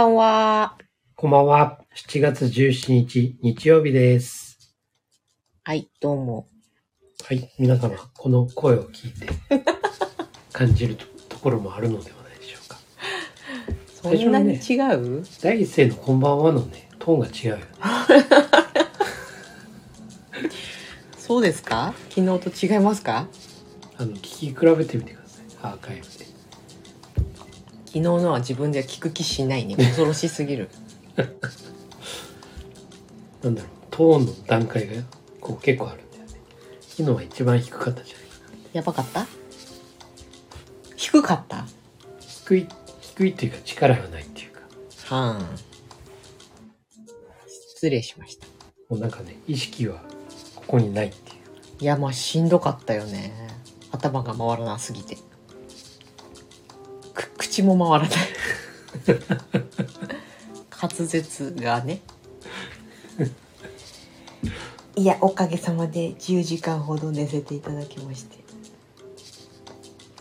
こんばんは。こんばんは。7月17日、日曜日です。はい、どうも。はい。皆様、この声を聞いて、感じるとところもあるのではないでしょうか。そんなに違う、第一声のこんばんはのね、トーンが違うよね。そうですか？昨日と違いますか？あの、聞き比べてみてください。アーカイブで。昨日のは自分では聞く気しないね。恐ろしすぎる。なんだろう、トーンの段階がこう結構あるんだよね。昨日は一番低かったじゃないかな。やばかった？低かった？低い、低いっていうか力がないっていうか、はあ。失礼しました。もうなんかね、意識はここにないっていう。いや、まあしんどかったよね。頭が回らなすぎて。く口も回らない。滑舌がね。いや、おかげさまで10時間ほど寝せていただきまして。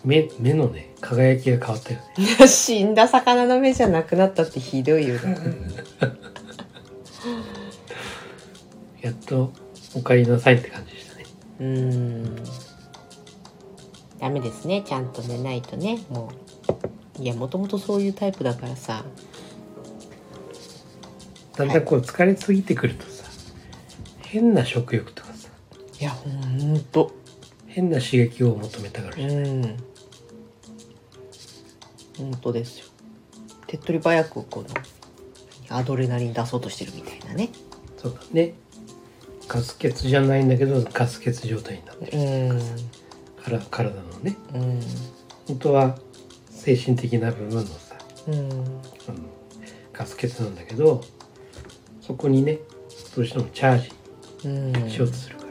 目、目のね、輝きが変わったよね。死んだ魚の目じゃなくなったってひどいよね。やっとお帰りなさいって感じでしたね。うーん。ダメですね。ちゃんと寝ないとね。もう。いや、もともとそういうタイプだからさ。だんだんこう疲れすぎてくるとさ、変な食欲とかさ、いや、ほんと。変な刺激を求めたがるじゃん。うん。本当ですよ。手っ取り早くこのアドレナリン出そうとしてるみたいなね。そうだね。ガス欠じゃないんだけど、ガス欠状態になってる。うん。から体のね、うん。本当は精神的な部分のさ、うん。ガス欠なんだけど、そこにね、どうしてもチャージうん。しようとするから、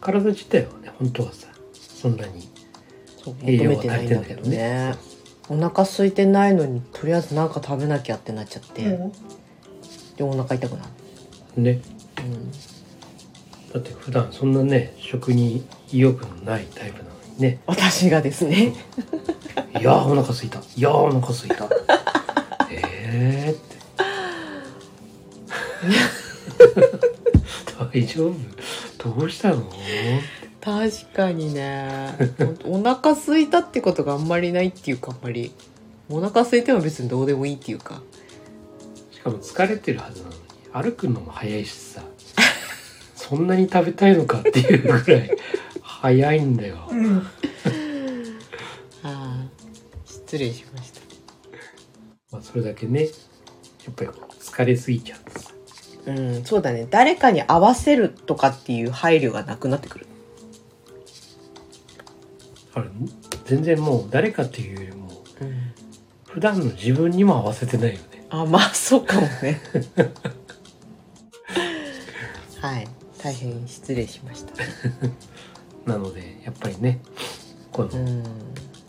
体自体はね、本当はさ、そんなに栄養は求めてないんだけどね。お腹空いてないのにとりあえずなんか食べなきゃってなっちゃって、でお腹痛くなる。ね、うん。だって普段そんなね食に意欲のないタイプなのにね私がですね。「いやーお腹すいた。いやーお腹すいた」えーって。大丈夫？どうしたの？確かにね。お腹空いたってことがあんまりないっていうかあんまり。お腹空いても別にどうでもいいっていうか。しかも疲れてるはずなのに歩くのも早いしさ。そんなに食べたいのかっていうぐらい早いんだよ、ああ失礼しました。まあ、それだけねやっぱり疲れすぎちゃってさうんそうだね。誰かに合わせるとかっていう配慮がなくなってくる。あれ全然もう誰かっていうよりもうん。普段の自分にも合わせてないよね。あまあそうかもね。はい。大変失礼しました。なのでやっぱりねこうのん。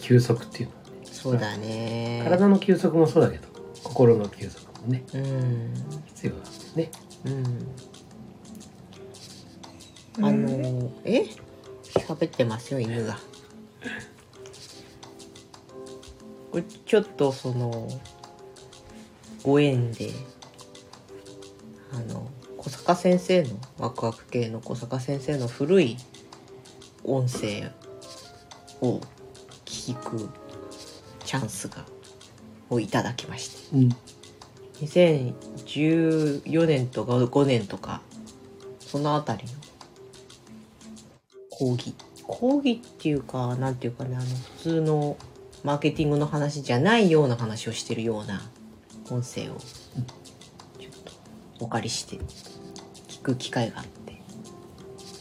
休息っていうのはね、そうだね。体の休息もそうだけど心の休息もねうん。必要なんでね。うん。あのえ？喋ってますよ犬が。これちょっとそのご縁であの小坂先生のワクワク系の小坂先生の古い音声を聞くチャンスがをいただきまして。うん。2014年とか5年とかそのあたりの講義。講義っていうかなんていうかねあの普通のマーケティングの話じゃないような話をしてるような音声をちょっとお借りして聞く機会があって。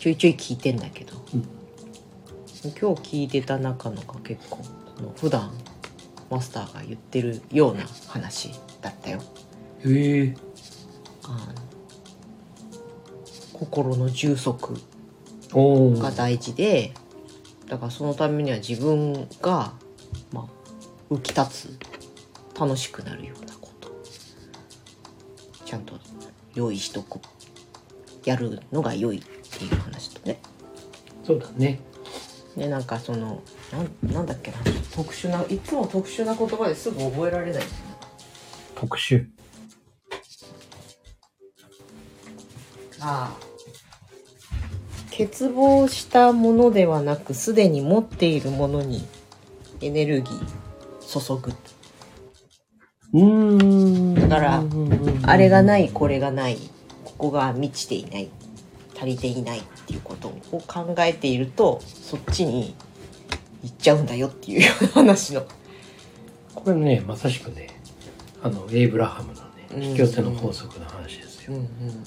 ちょいちょい聞いてんだけど、うん。今日聞いてた中のが結構その普段マスターが言ってるような話だったよ。へえ。あの心の充足が大事でだからそのためには自分が、まあ、浮き立つ楽しくなるようなことちゃんと用意しとく。やるのが良いっていう話とね。そうだね。でなんかそのなんなんだっけな特殊ないつも特殊な言葉ですぐ覚えられない特殊。ああ欠乏したものではなくすでに持っているものにエネルギー注ぐうーん。だからうんあれがないこれがないここが満ちていない足りていないっていうことを考えているとそっちに行っちゃうんだよっていう話の。これね、まさしくね、あの、エイブラハムのうんね、引き寄せの法則の話ですよ。うんうんうん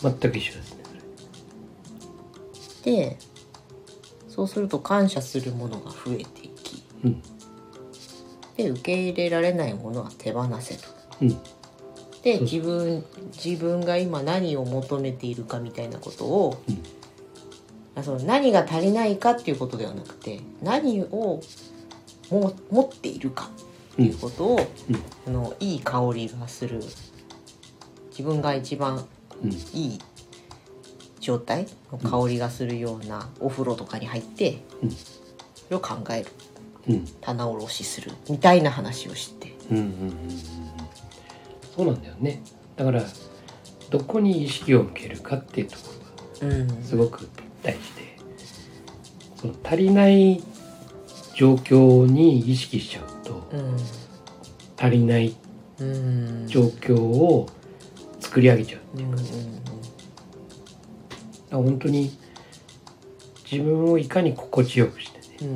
全く一緒ですね。でそうすると感謝するものが増えていきうん。で受け入れられないものは手放せと。うん。で自分自分が今何を求めているかみたいなことを、うんあその何が足りないかっていうことではなくて何をも持っているかっていうことを、うん。あのいい香りがする自分が一番うん。いい状態の香りがするようなお風呂とかに入って、うん。それを考える。うん。棚卸しする。みたいな話をして。うんうんうんそうなんだよね。だからどこに意識を向けるかっていうところうん。がすごく大事で。その足りない状況に意識しちゃうとうん足りないうん。状況を作り上げちゃううんうんだから本当に自分をいかに心地よくしてね。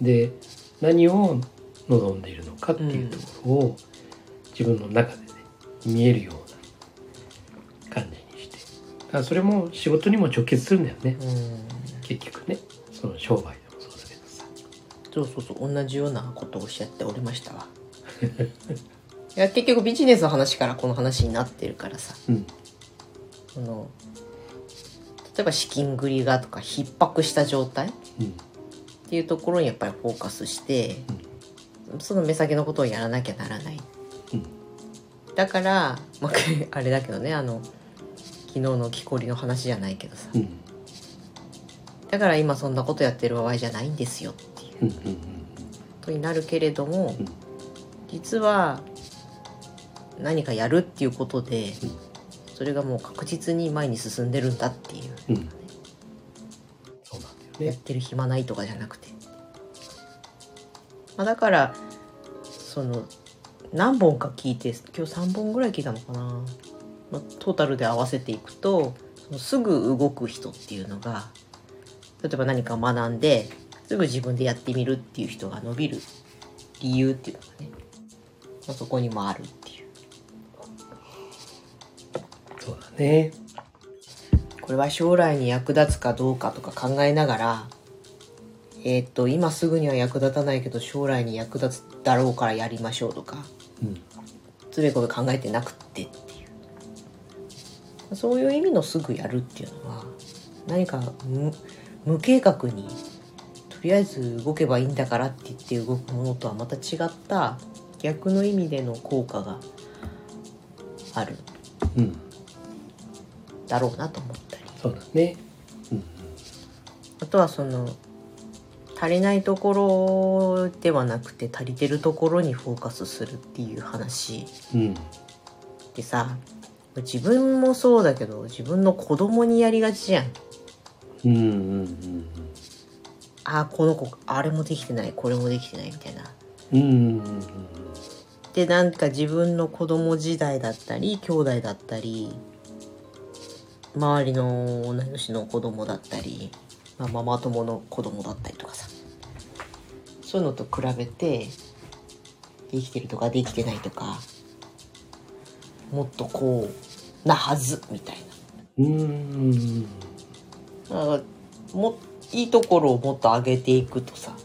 うん。で何を望んでいるのかっていうところを自分の中でね見えるようにからそれも仕事にも直結するんだよね。うん。結局ね。その商売でもそうだけどさ。そうそうそう同じようなことをおっしゃっておりましたわ。いや結局ビジネスの話からこの話になってるからさ。うん。その例えば資金繰りがとか逼迫した状態っうん。ていうところにやっぱりフォーカスして、その目先のことをやらなきゃならない。うん。だから、まあ、あれだけどねあの昨日の木こりの話じゃないけどさ。うん。だから今そんなことやってる場合じゃないんですよっていう。ことになるけれども、うん。実は何かやるっていうことで、うん。それがもう確実に前に進んでるんだっていう、うん。うんそうなんだよね。やってる暇ないとかじゃなくて、まあ、だからその何本か聞いて今日3本ぐらい聞いたのかな、まあ、トータルで合わせていくとそのすぐ動く人っていうのが例えば何か学んですぐ自分でやってみるっていう人が伸びる理由っていうのがね、まあ、そこにもあるっていう。そうだね。これは将来に役立つかどうかとか考えながらえっ、と今すぐには役立たないけど将来に役立つだろうからやりましょうとかうん。つべこべ考えてなくってそういう意味のすぐやるっていうのは何か無無計画にとりあえず動けばいいんだからって言って動くものとはまた違った逆の意味での効果があるうん。だろうなと思ったりそうだね。うん。あとはその足りないところではなくて足りてるところにフォーカスするっていう話うん。でさ自分もそうだけど自分の子供にやりがちじゃん。うんうんうんあーこの子あれもできてないこれもできてないみたいな。うんうんうんうんでなんか自分の子供時代だったり兄弟だったり周りの同い年の子供だったり、まあ、ママ友の子供だったりとかさそういうのと比べてできてるとかできてないとかもっとこうなはずみたいうんうん。なだからもいいところをもっと上げていくとさ。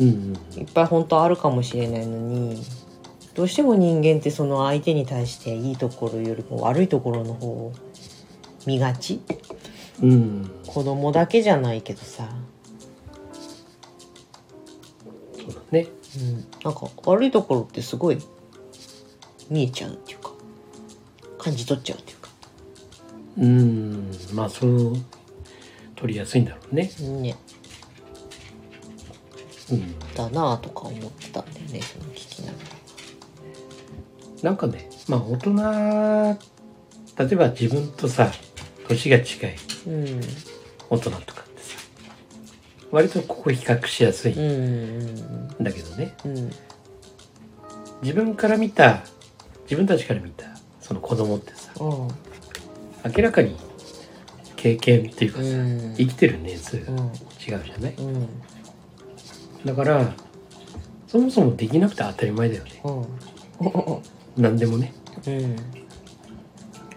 うん。いっぱい本当あるかもしれないのにどうしても人間ってその相手に対していいところよりも悪いところの方を見がち。うん。子供だけじゃないけどさ、そうだね。うん、なんか悪いところってすごい見えちゃうっていうか感じ取っちゃうっていうか。うん。まあそう取りやすいんだろうね。ね。うん。だなぁとか思ってたんだよねその聞きながら。なんかねまあ大人例えば自分とさ年が近いうん。大人とかってさ割とここ比較しやすいうん。んだけどね。うん。自分から見た自分たちから見たその子供ってさうん。明らかに経験っていうかさ、うん。生きてる年数がうん。違うじゃない？うん。だからそもそもできなくて当たり前だよね。うん。何でもね。うん。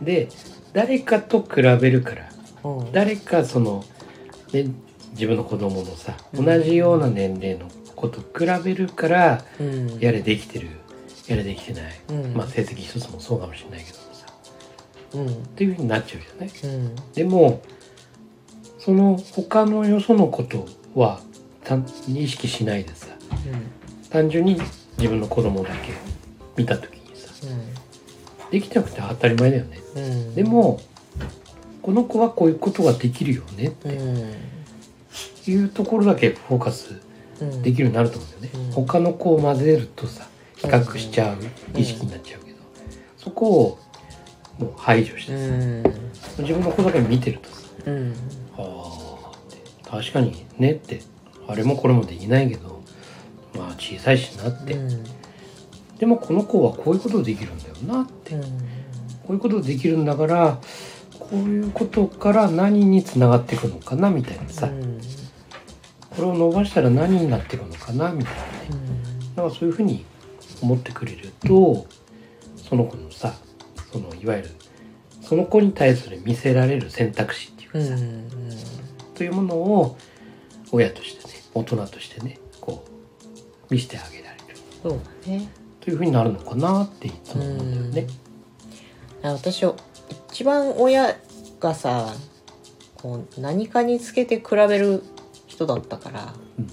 で誰かと比べるからうん。誰かその、ね、自分の子供のさうん。同じような年齢の子と比べるからうん。やれできてるやれできてない、うん。まあ成績一つもそうかもしれないけどもさ。うん。っていうふうになっちゃうじゃない？うん。でもその他のよそのことはた意識しないでさ。単純に自分の子供だけ見た時にさ。できてなくて当たり前だよね。うん。うんでもこの子はこういうことができるよねっうん。ていうところだけフォーカスうん。できるようになると思うんだよね、うん。他の子を混ぜるとさ比較しちゃう意識になっちゃうけど、そこをもう排除してさ、うん。自分の子だけ見てるとさうん。ああって確かにねってあれもこれもできないけどまあ小さいしなって、うん。でもこの子はこういうことできるんだよなって、こういうことできるんだからこういうことから何につながっていくのかなみたいなさ、うん。これを伸ばしたら何になっていくのかなみたいなね。うん。だからそういうふうに思ってくれるとその子のさそのいわゆるその子に対する見せられる選択肢っていうかさ、うんというものを親としてね大人としてねこう見せてあげられる。そうだね。というふうになるのかなっていつも思うんだよね。あ私一番親がさこう何かにつけて比べる人だったから、うん。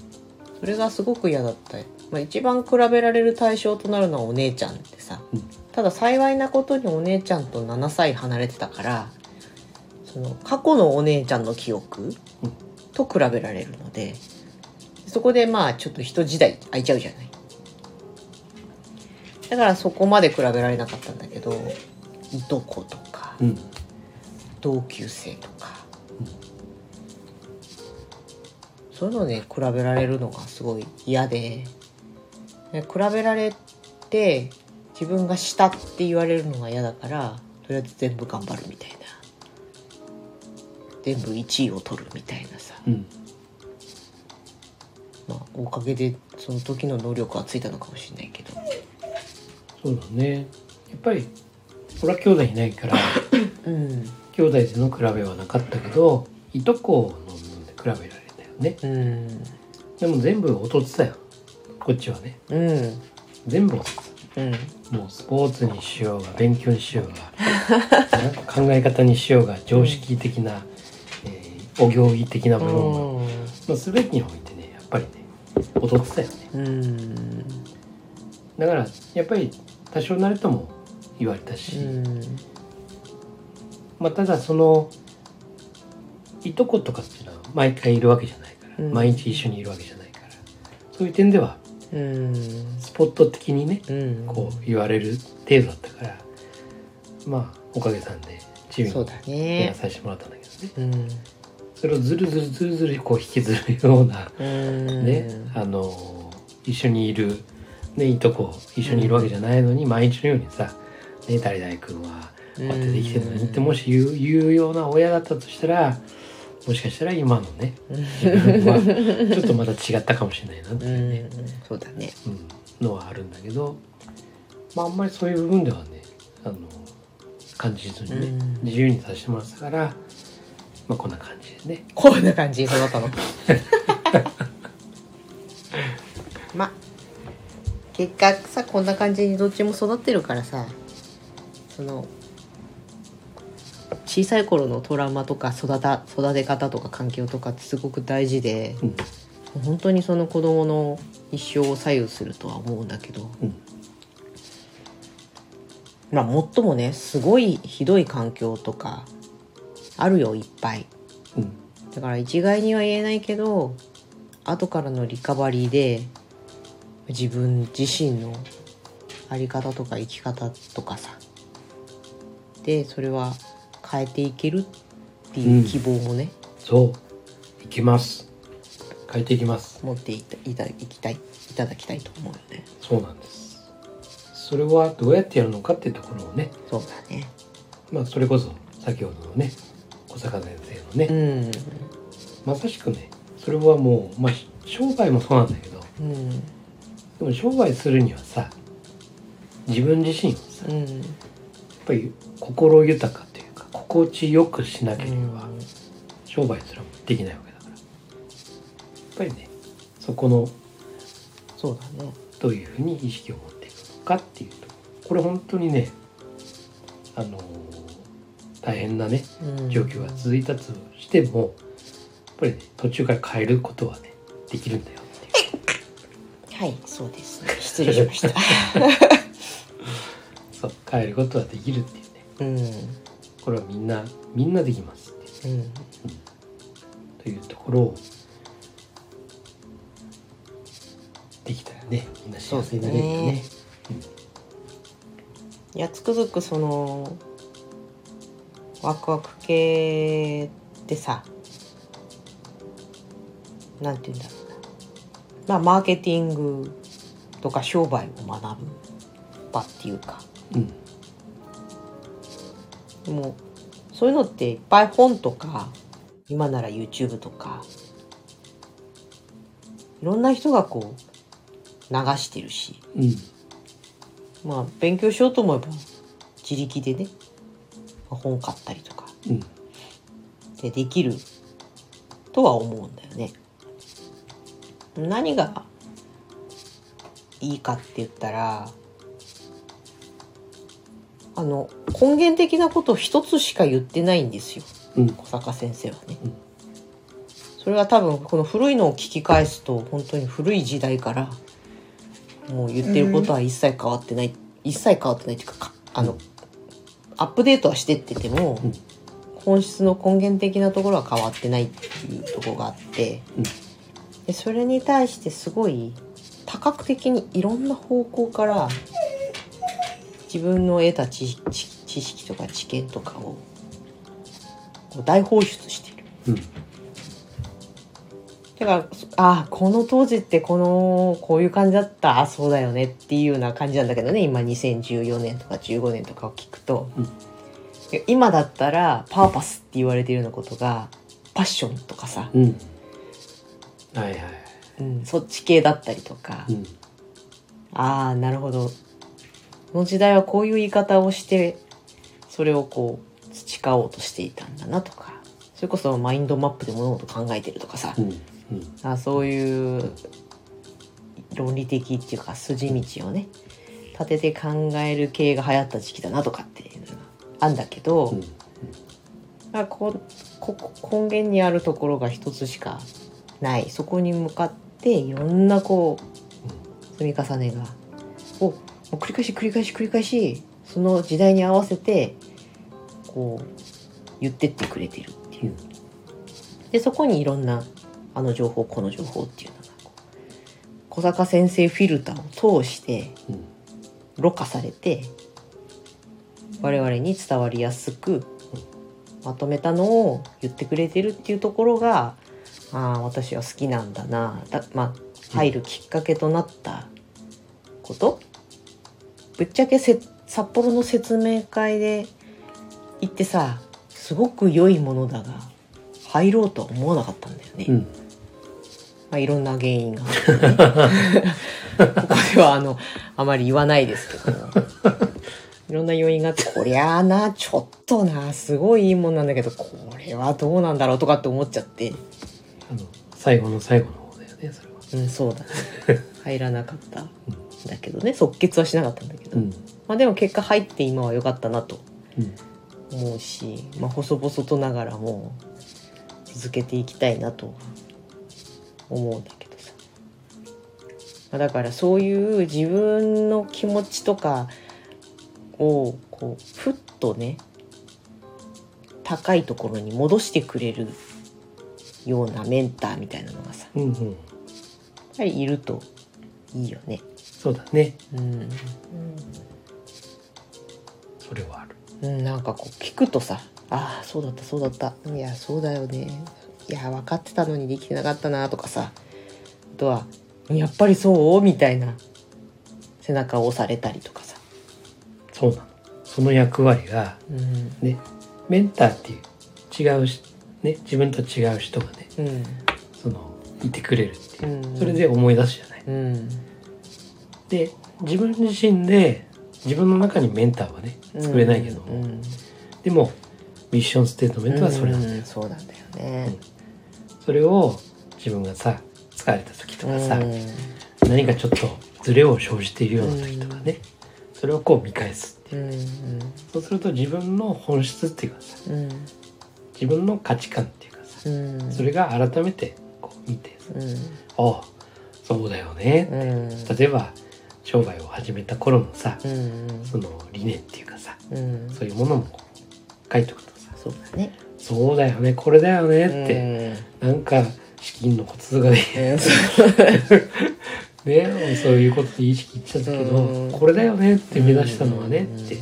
それがすごく嫌だった、まあ、一番比べられる対象となるのはお姉ちゃんってさ、うん。ただ幸いなことにお姉ちゃんと7歳離れてたからその過去のお姉ちゃんの記憶うん。と比べられるのでそこでまあちょっと人時代空いちゃうじゃない。だからそこまで比べられなかったんだけどいとことかうん。同級生とか、そういうので比べられるのがすごい嫌でで比べられて自分が下って言われるのが嫌だからとりあえず全部頑張るみたいな。全部1位を取るみたいなさ、うん。まあ、おかげでその時の能力はついたのかもしれないけど。そうだね。やっぱり俺は兄弟いないから うん。兄弟での比べはなかったけどいとこの比べられたよね。うん。でも全部劣ってたよこっちはね。うん。全部うん。たもうスポーツにしようが勉強にしようが。考え方にしようが常識的な、えーお行儀的な部分は、まあ、全てにおいてねやっぱりね劣ってたよね。うん。だからやっぱり多少なりとも言われたし、うん。まあただそのいとことかっていうのは毎回いるわけじゃないから、うん。毎日一緒にいるわけじゃないから。そういう点ではうんスポット的にねうんこう言われる程度だったからまあおかげさんでチームそうだにやねらさせてもらったんだけどね。うん。それをずるずるずるずるこう引きずるようなうん。ね、あの一緒にいる、ね、いとこ一緒にいるわけじゃないのに、毎日のようにさ「ね、誰々君はこうやってできてるのに」ってもし言う言うような親だったとしたらもしかしたら今のね 自分はちょっとまた違ったかもしれないなってういうね、んそうだね。うん、のはあるんだけど、まあ、あんまりそういう部分ではねあの感じずにね、うん。自由にさせてもらってたから、まあ、こんな感じでね。こんな感じに育ったの。まあ結果さこんな感じにどっちも育ってるからさその小さい頃のトラウマとか育た育て方とか環境とかってすごく大事でうん。本当にその子供の一生を左右するとは思うんだけどうん。まあもっともねすごいひどい環境とかあるよいっぱい。うん。だから一概には言えないけど後からのリカバリーで自分自身のあり方とか生き方とかさ。でそれは変えていけるっていう希望もね、そう。いきます。変えていきます。持っていたいたいきたいいただきたいと思うよね。そうなんです。それはどうやってやるのかっていうところをね。そうだね。まあそれこそ先ほどのね小坂先生のね、うん。まさしくねそれはもうまあ商売もそうなんだけど。うん。でも商売するにはさ自分自身をさやっうんぱり心豊か心地よくしなければ商売すらもできないわけだから。やっぱりねそこのそうだね。どういうふうに意識を持っていくのかっていうとこれ本当にねあの大変なねうん。状況が続いたとしてもやっぱりね途中から変えることはねできるんだよっていう。はいそうです失礼しました。そう変えることはできるっていうね。うんこれはみんなみんなできますっていううんというところをできたらね。みんな幸せになれるよね。いやつくづくそのワクワク系ってさなんて言うんだろうな。まあマーケティングとか商売を学ぶ場っていうか。うんでもそういうのっていっぱい本とか今なら YouTube とかいろんな人がこう流してるしうんまあ勉強しようと思えば自力でねまあ本買ったりとかうんでできるとは思うんだよね。何がいいかって言ったらあの根源的なことを一つしか言ってないんですよ。うん。小坂先生はね。うん。それは多分この古いのを聞き返すと本当に古い時代からもう言ってることは一切変わってない、一切変わってないっていうかかあのアップデートはしてってても、うん。本質の根源的なところは変わってないっていうところがあって、うん。でそれに対してすごい多角的にいろんな方向から自分の得た知識とか知見とかをこう大放出している。うん。だからあこの当時ってこのこういう感じだった。あそうだよね。っていうような感じなんだけどね。今2014年とか15年とかを聞くと、うん。で今だったらパーパスって言われているようなことがパッションとかさ、うん。はいはい。うん、そっち系だったりとか、うん。ああなるほどこの時代はこういう言い方をしてそれをこう培おうとしていたんだなとかそれこそマインドマップで物事考えてるとかさ、うんうん。あそういう論理的っていうか筋道をね立てて考える系が流行った時期だなとかっていうのがあんだけど、うんまあ、こここ根源にあるところが一つしかない。そこに向かっていろんなこう積み重ねがをもう繰り返し繰り返し繰り返しその時代に合わせてこう言ってってくれてるっていう。でそこにいろんなあの情報この情報っていうのが小坂先生フィルターを通してうんろ過されて我々に伝わりやすくまとめたのを言ってくれてるっていうところがああ私は好きなんだなだまあ入るきっかけとなったことぶっちゃけせ札幌の説明会で行ってさすごく良いものだが入ろうとは思わなかったんだよね。うん。まあ、いろんな原因がね。ここではあのあまり言わないですけど。もいろんな要因があってこりゃあなちょっとなすごいいいもんなんだけどこれはどうなんだろうとかって思っちゃって。あの最後の最後の方だよねそれは。うんそうだね。入らなかった。んだけどね即決はしなかったんだけど、うん。まあでも結果入って今は良かったなとうん。思うし、まあ、細々とながらも続けていきたいなとは思うんだけどさ、まあ、だからそういう自分の気持ちとかをこうふっとね高いところに戻してくれるようなメンターみたいなのがさやっうん。うんぱりいるといいよね。そうだね。うん、それはある。うん、なんかこう聞くとさああそうだったそうだった。いやそうだよね。いや分かってたのにできてなかったなとかさ。あとはやっぱりそうみたいな背中を押されたりとかさ、そうなの。その役割がうん。ねメンターっていう違うしね自分と違う人がねうん。そのいてくれるっていう。うん、それで思い出すじゃない。うんで自分自身で自分の中にメンターはね作れないけども、うん。でもミッションステートメントはそれなんだ。よ、うんそうなんだよね、それを自分がさ疲れた時とかさ、うん。何かちょっとズレを生じているような時とかね、それをこう見返すっていう。うん。そうすると自分の本質っていうかさうん。自分の価値観っていうかさうん。それが改めてこう見てさうん。ああそうだよね、うん。例えば商売を始めた頃のさうんその理念っていうかさうん。そういうものもこう書いておくとさそうだね。そうだよねこれだよねって、なんか資金のコツがねうんそう。ねそういうことで意識いっちゃったけど、うん。これだよねって目指したのはねうん。って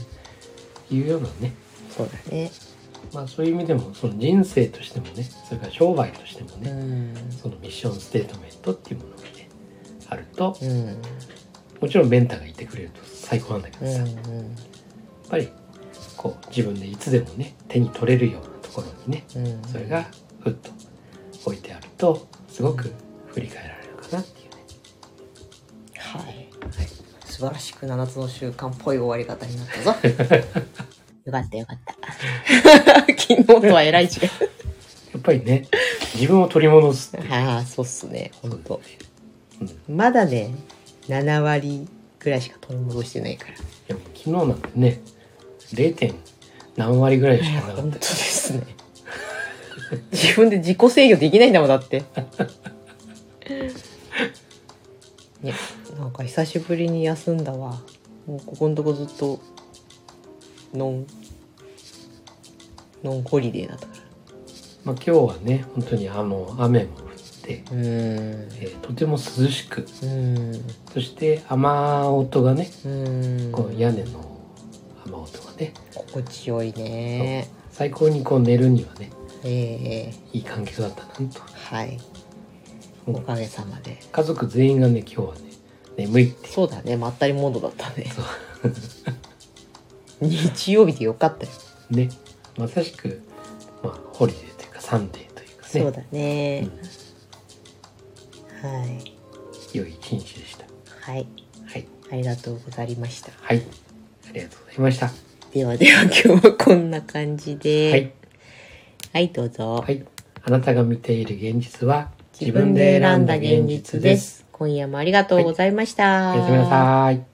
いうようなね。そうだね。まあそういう意味でもその人生としてもねそれから商売としてもうね、ん。そのミッションステートメントっていうものがねあるとうんもちろんメンターがいてくれると最高なんだけどさ、うんやっぱりこう自分でいつでもね手に取れるようなところにねうんそれがふっと置いてあるとすごく振り返られるかなっていうね。はい、素晴らしく7つの習慣っぽい終わり方になったぞ。よかったよかった。昨日とはえらい違いやっぱりね自分を取り戻すって。い うああそうっすねほんとうん。まだね7割ぐらいしか取り戻してないから。いや昨日なんてね 0. 点何割ぐらいしかなか本当でったすね。自分で自己制御できないんだもんだって。ねなんか久しぶりに休んだわ。もうここのとこずっとノンノンホリデーだったから。まあ、今日はね本当にあの雨もて、うーん。えーとても涼しくうーん。そして雨音がねうーん。こう屋根の雨音がね心地よいね。最高にこう寝るにはねええ。いい環境だったなと。はい。おかげさまで。家族全員がね今日はね眠いってそうだね。まったりモードだったね。日曜日でよかったよ。ね。まさしく、まあ、ホリデーというかサンデーというかね。そうだね、はい。良い一日でした。はい。はい。ありがとうございました。はい。ありがとうございました。ではでは今日はこんな感じで。はい。はいどうぞ、はい。あなたが見ている現実は自分で選んだ現実です。今夜もありがとうございました、おやすみなさい